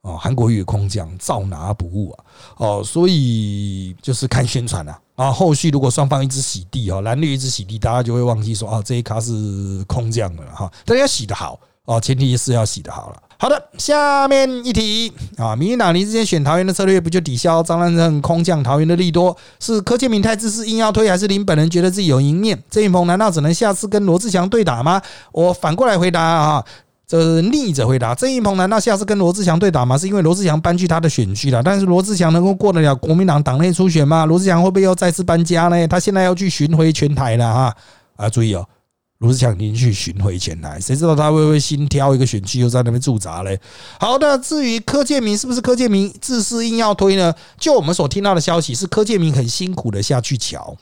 哦，韩国瑜空降照拿不误啊！哦，所以就是看宣传了啊。后续如果双方一直洗地哈，蓝绿一直洗地，大家就会忘记说啊，这一卡是空降的哈。但要洗的好哦，前提是要洗的好了。好的，下面一题啊，民进党林之间选桃园的策略不就抵消张兰正空降桃园的利多？是柯建明太自私硬要推，还是林本人觉得自己有赢面？郑云鹏难道只能下次跟罗志祥对打吗？我反过来回答啊。这逆着回答，郑义鹏难道下次跟罗志祥对打吗？是因为罗志祥搬去他的选区了，但是罗志祥能够过得了国民党党内初选吗？罗志祥会不会又再次搬家呢？他现在要去巡回全台了哈啊！注意哦，罗志祥已经去巡回全台，谁知道他会不会新挑一个选区又在那边驻扎嘞？好的，至于柯建明是不是柯建明自私硬要推呢？就我们所听到的消息是柯建明很辛苦的下去瞧，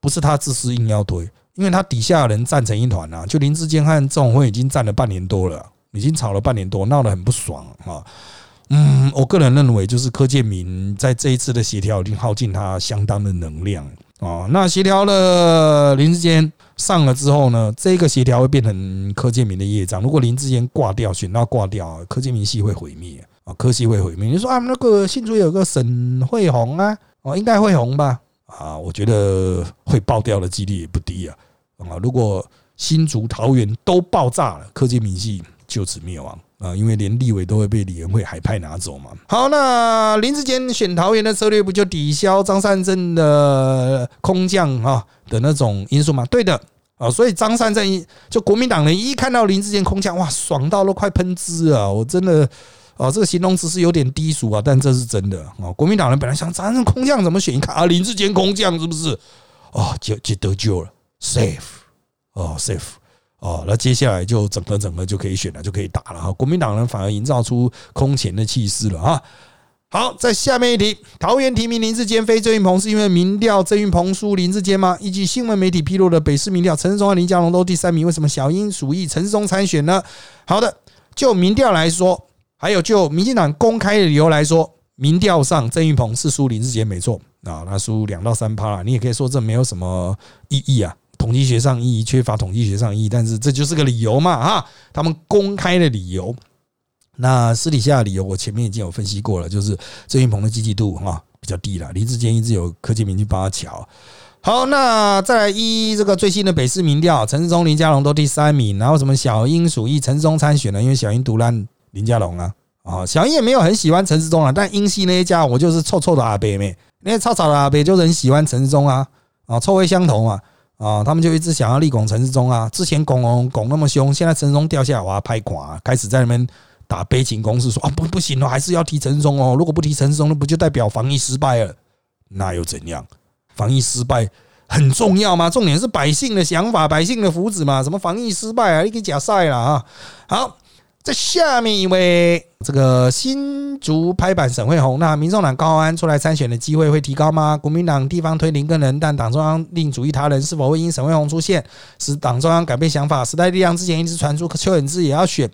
不是他自私硬要推。因为他底下的人站成一团啊，就林志坚和郑总会已经站了半年多了，已经吵了半年多，闹得很不爽啊。嗯，我个人认为，就是柯建明在这一次的协调已经耗尽他相当的能量啊。那协调了林志坚上了之后呢，这个协调会变成柯建明的业障。如果林志坚挂掉，选到挂掉，柯建明系会毁灭啊，柯系会毁灭。你说啊，那个新竹有个沈惠红啊，哦，应该会红吧？啊，我觉得会爆掉的几率也不低啊。啊！如果新竹、桃园都爆炸了，科技明系就此灭亡啊！因为连立委都会被李元会海派拿走嘛。好，那林志坚选桃园的策略不就抵消张善政的空降啊的那种因素吗？对的啊，所以张善政就国民党人一看到林志坚空降，哇，爽到都快喷汁啊！我真的啊，这个形容词是有点低俗啊，但这是真的啊。国民党人本来想张善空降怎么选，一看啊，林志坚空降是不是？哦，就就得救了。Safe 哦，safe 哦，那接下来就整合整合就可以选了，就可以打了哈。国民党人反而营造出空前的气势了啊。好，在下面一题，桃园提名林志坚非郑云鹏，是因为民调郑云鹏输林志坚吗？依据新闻媒体披露的北市民调，陈世忠和林佳龙都第三名，为什么小英鼠疫陈世忠参选呢？好的，就民调来说，还有就民进党公开的理由来说，民调上郑云鹏是输林志坚，没错。啊，那输两到三趴了，你也可以说这没有什么意义啊，统计学上意义缺乏统计学上意义，但是这就是个理由嘛，哈，他们公开的理由。那私底下的理由，我前面已经有分析过了，就是郑云鹏的积极度哈比较低了，林志坚一直有柯建明去帮他瞧。好，那再来一这个最新的北市民调，陈世忠、林佳龙都第三名，然后什么小英属意陈世忠参选呢？因为小英独揽林佳龙啊，啊，小英也没有很喜欢陈世忠啊，但英系那一家我就是臭臭的阿伯妹。那些臭臭的阿伯就是很喜欢陈世忠啊，啊，臭味相投啊，啊，他们就一直想要立拱陈世忠啊。之前拱拱拱那么凶，现在陈世忠掉下来，我要拍垮，开始在那边打悲情攻势，说啊不不行了，还是要提陈世忠哦。如果不提陈世忠，那不就代表防疫失败了？那又怎样？防疫失败很重要吗？重点是百姓的想法，百姓的福祉嘛。什么防疫失败啊？你给假赛了啊？好。在下面一位，这个新竹拍板沈惠宏，那民众党高安出来参选的机会会提高吗？国民党地方推林根人，但党中央另主意他人，是否会因沈惠宏出现使党中央改变想法？时代力量之前一直传出邱远志也要选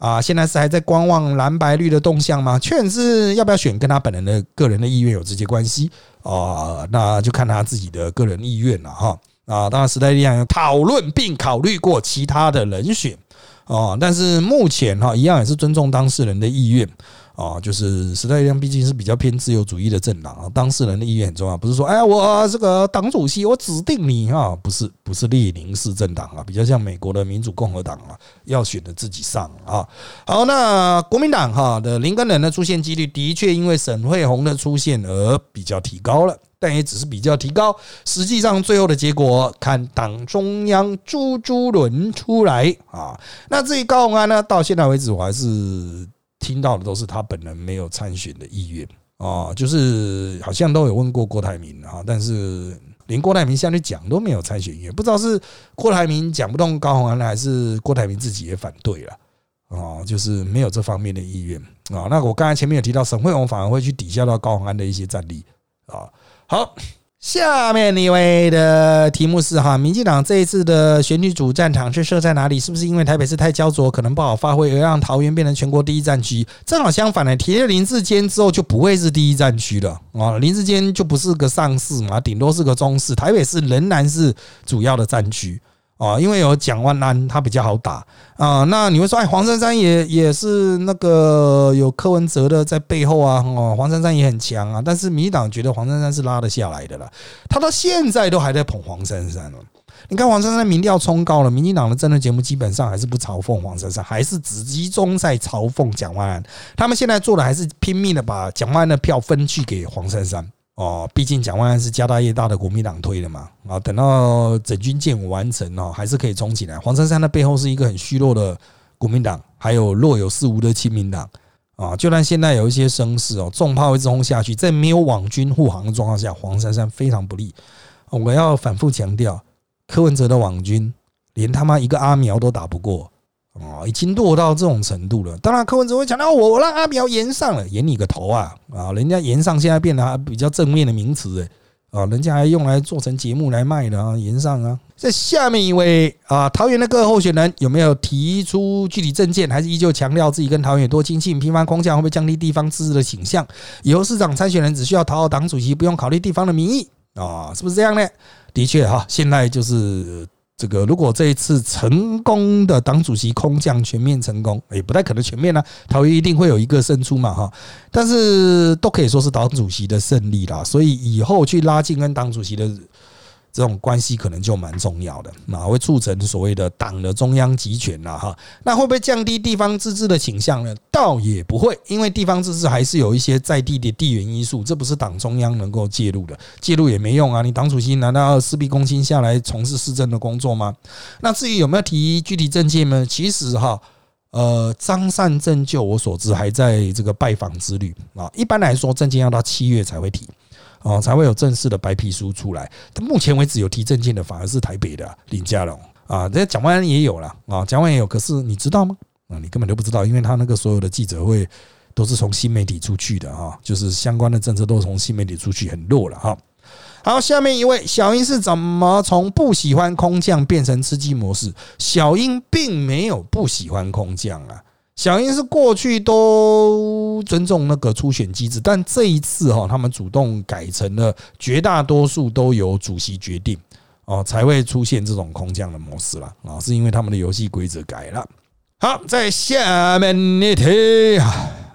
啊，现在是还在观望蓝白绿的动向吗？邱远志要不要选，跟他本人的个人的意愿有直接关系啊，那就看他自己的个人意愿了哈啊，当然时代力量有讨论并考虑过其他的人选。哦，但是目前哈，一样也是尊重当事人的意愿啊。就是时代力量毕竟是比较偏自由主义的政党啊，当事人的意愿很重要，不是说哎我这个党主席我指定你啊，不是不是列宁式政党啊，比较像美国的民主共和党啊，要选的自己上啊。好，那国民党哈的林根人的出现几率的确因为沈惠宏的出现而比较提高了。但也只是比较提高，实际上最后的结果看党中央朱朱轮出来啊。那至于高鸿安呢，到现在为止我还是听到的都是他本人没有参选的意愿啊，就是好像都有问过郭台铭啊，但是连郭台铭下去讲都没有参选意愿，不知道是郭台铭讲不动高鸿安，还是郭台铭自己也反对了啊，就是没有这方面的意愿啊。那我刚才前面有提到，沈惠宏反而会去抵消到高鸿安的一些战力啊。好，下面一位的题目是哈，民进党这一次的选举主战场是设在哪里？是不是因为台北市太焦灼，可能不好发挥，而让桃园变成全国第一战区？正好相反呢，提了林志坚之后就不会是第一战区了啊，林志坚就不是个上市嘛，顶多是个中市，台北市仍然是主要的战区。啊，因为有蒋万安，他比较好打啊。那你会说，哎，黄珊珊也也是那个有柯文哲的在背后啊。哦，黄珊珊也很强啊。但是民进党觉得黄珊珊是拉得下来的啦。他到现在都还在捧黄珊珊了。你看黄珊珊民调冲高了，民进党的政治节目基本上还是不嘲讽黄珊珊，还是只集中在嘲讽蒋万安。他们现在做的还是拼命的把蒋万安的票分去给黄珊珊。哦，毕竟蒋万安是家大业大的国民党推的嘛，啊，等到整军建完成哦，还是可以冲起来。黄珊珊的背后是一个很虚弱的国民党，还有若有似无的亲民党啊。就算现在有一些声势哦，重炮一直轰下去，在没有网军护航的状况下，黄珊珊非常不利。我要反复强调，柯文哲的网军连他妈一个阿苗都打不过。哦，已经落到这种程度了。当然，柯文哲会讲到我我让阿苗延上了，延你个头啊！啊，人家延上现在变得比较正面的名词哎，啊，人家还用来做成节目来卖的啊，延上啊。在下面一位啊，桃园的各候选人有没有提出具体政见，还是依旧强调自己跟桃园有多亲近？频繁空降会不会降低地方支持的倾向？以后市长参选人只需要讨好党主席，不用考虑地方的民意啊？是不是这样呢？的确哈，现在就是。这个如果这一次成功的党主席空降全面成功，也不太可能全面呢。桃园一定会有一个胜出嘛，哈。但是都可以说是党主席的胜利啦，所以以后去拉近跟党主席的。这种关系可能就蛮重要的，那会促成所谓的党的中央集权了哈。那会不会降低地方自治的倾向呢？倒也不会，因为地方自治还是有一些在地的地缘因素，这不是党中央能够介入的，介入也没用啊。你党主席难道要事必躬亲下来从事市政的工作吗？那至于有没有提具体政见呢？其实哈，呃，张善政就我所知还在这个拜访之旅啊。一般来说，政见要到七月才会提。哦，才会有正式的白皮书出来。但目前为止有提证件的反而是台北的林佳龙啊，这蒋万安也有了啊，蒋万也有。可是你知道吗？啊，你根本就不知道，因为他那个所有的记者会都是从新媒体出去的哈，就是相关的政策都是从新媒体出去，很弱了哈。好，下面一位小英是怎么从不喜欢空降变成吃鸡模式？小英并没有不喜欢空降啊。小英是过去都尊重那个初选机制，但这一次哈，他们主动改成了绝大多数都由主席决定哦，才会出现这种空降的模式了啊，是因为他们的游戏规则改了。好，在下面一题。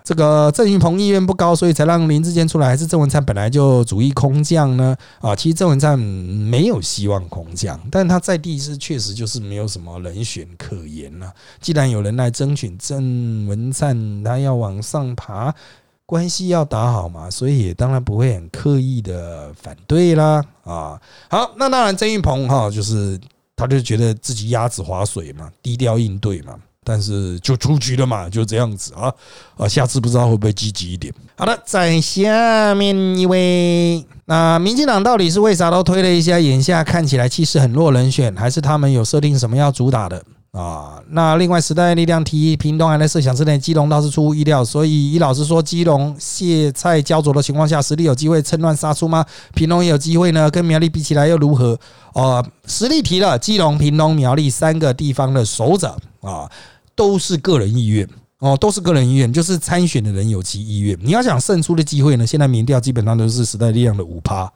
这个郑云鹏意愿不高，所以才让林志坚出来，还是郑文灿本来就主意空降呢？啊，其实郑文灿没有希望空降，但他在地是确实就是没有什么人选可言了。既然有人来争取郑文灿，他要往上爬，关系要打好嘛，所以也当然不会很刻意的反对啦。啊，好，那当然郑云鹏哈，就是他就觉得自己鸭子划水嘛，低调应对嘛。但是就出局了嘛，就这样子啊啊！下次不知道会不会积极一点。好的，在下面一位，那民进党到底是为啥都推了一下？眼下看起来气势很弱，人选还是他们有设定什么要主打的啊。那另外时代力量提屏东还在设想之内，基隆倒是出乎意料，所以以老师说，基隆蟹菜焦灼的情况下，实力有机会趁乱杀出吗？屏东也有机会呢？跟苗栗比起来又如何？哦，实力提了，基隆、屏东、苗栗三个地方的首长啊，都是个人意愿。哦，都是个人意愿，就是参选的人有其意愿。你要想胜出的机会呢？现在民调基本上都是时代力量的五趴，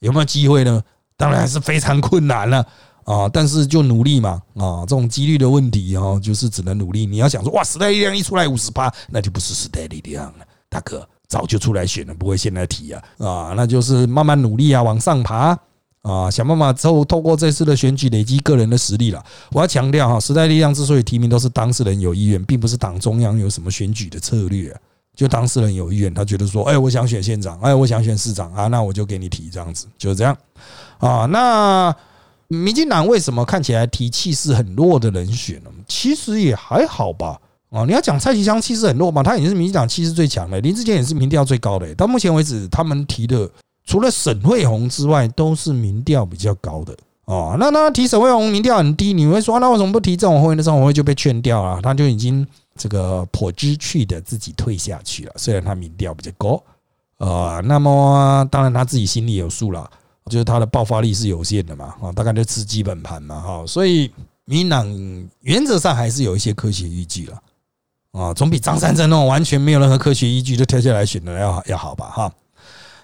有没有机会呢？当然是非常困难了啊！但是就努力嘛啊！这种几率的问题哦，就是只能努力。你要想说哇，时代力量一出来五十趴，那就不是时代力量了，大哥早就出来选了，不会现在提啊啊！那就是慢慢努力啊，往上爬。啊想办法之后透过这次的选举累积个人的实力了。我要强调哈，时代力量之所以提名都是当事人有意愿，并不是党中央有什么选举的策略。就当事人有意愿，他觉得说，哎，我想选县长，哎，我想选市长啊，那我就给你提这样子，就是这样啊。那民进党为什么看起来提气势很弱的人选呢？其实也还好吧。啊，你要讲蔡其昌气势很弱嘛，他已经是民进党气势最强的，林志坚也是民调最高的。到目前为止，他们提的。除了沈惠宏之外，都是民调比较高的哦。那那提沈惠宏民调很低，你会说那为什么不提郑永辉呢？郑永辉就被劝掉了，他就已经这个颇知趣的自己退下去了。虽然他民调比较高，呃，那么当然他自己心里有数了，就是他的爆发力是有限的嘛，啊，大概就吃基本盘嘛，哈。所以民党原则上还是有一些科学依据了，啊，总比张三珍那种完全没有任何科学依据就跳下来选的要要好吧，哈。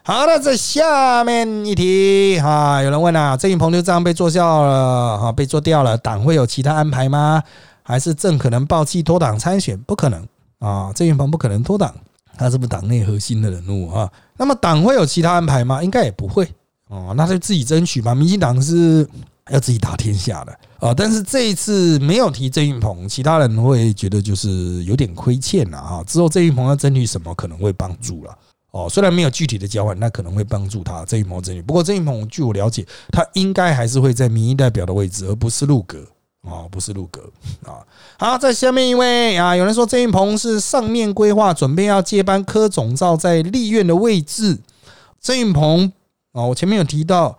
好那在下面一题哈，有人问啊，郑云鹏就这样被做掉了哈，被做掉了，党会有其他安排吗？还是郑可能抱气脱党参选？不可能啊，郑云鹏不可能脱党，他是不是党内核心的人物啊？那么党会有其他安排吗？应该也不会哦，那就自己争取嘛。民进党是要自己打天下的啊，但是这一次没有提郑云鹏，其他人会觉得就是有点亏欠了啊。之后郑云鹏要争取什么，可能会帮助了。哦，虽然没有具体的交换，那可能会帮助他这一谋这一。不过郑云鹏，据我了解，他应该还是会在民意代表的位置，而不是入阁啊，不是入阁啊。好，在下面一位啊，有人说郑云鹏是上面规划准备要接班柯总召在立院的位置。郑云鹏啊，我前面有提到，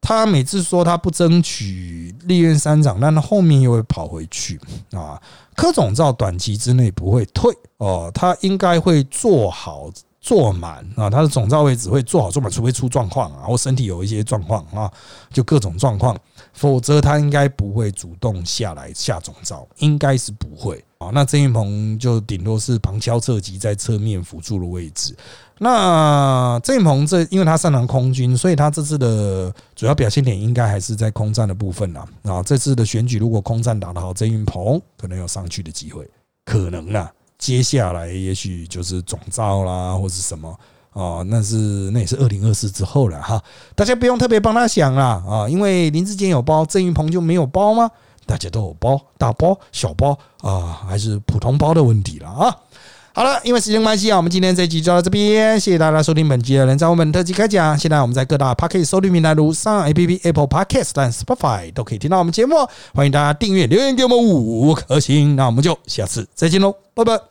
他每次说他不争取立院三长，但他后面又会跑回去啊。柯总召短期之内不会退哦，他应该会做好。坐满啊，他的总召位置会做好坐满，除非出状况啊，或身体有一些状况啊，就各种状况，否则他应该不会主动下来下总召，应该是不会啊。那郑云鹏就顶多是旁敲侧击在侧面辅助的位置。那郑云鹏这因为他擅长空军，所以他这次的主要表现点应该还是在空战的部分啦。啊，这次的选举如果空战打得好，郑云鹏可能有上去的机会，可能啊。接下来也许就是总召啦，或是什么啊，那是那也是二零二四之后了哈，大家不用特别帮他想啦啊，因为林志坚有包，郑云鹏就没有包吗？大家都有包，大包小包啊，还是普通包的问题了啊。好了，因为时间关系啊，我们今天这集就到这边，谢谢大家收听本期的人在我们特辑开讲。现在我们在各大 Podcast 收听平台如上 A P P、Apple Podcast、但 Spotify 都可以听到我们节目，欢迎大家订阅、留言给我们五颗星。那我们就下次再见喽，拜拜。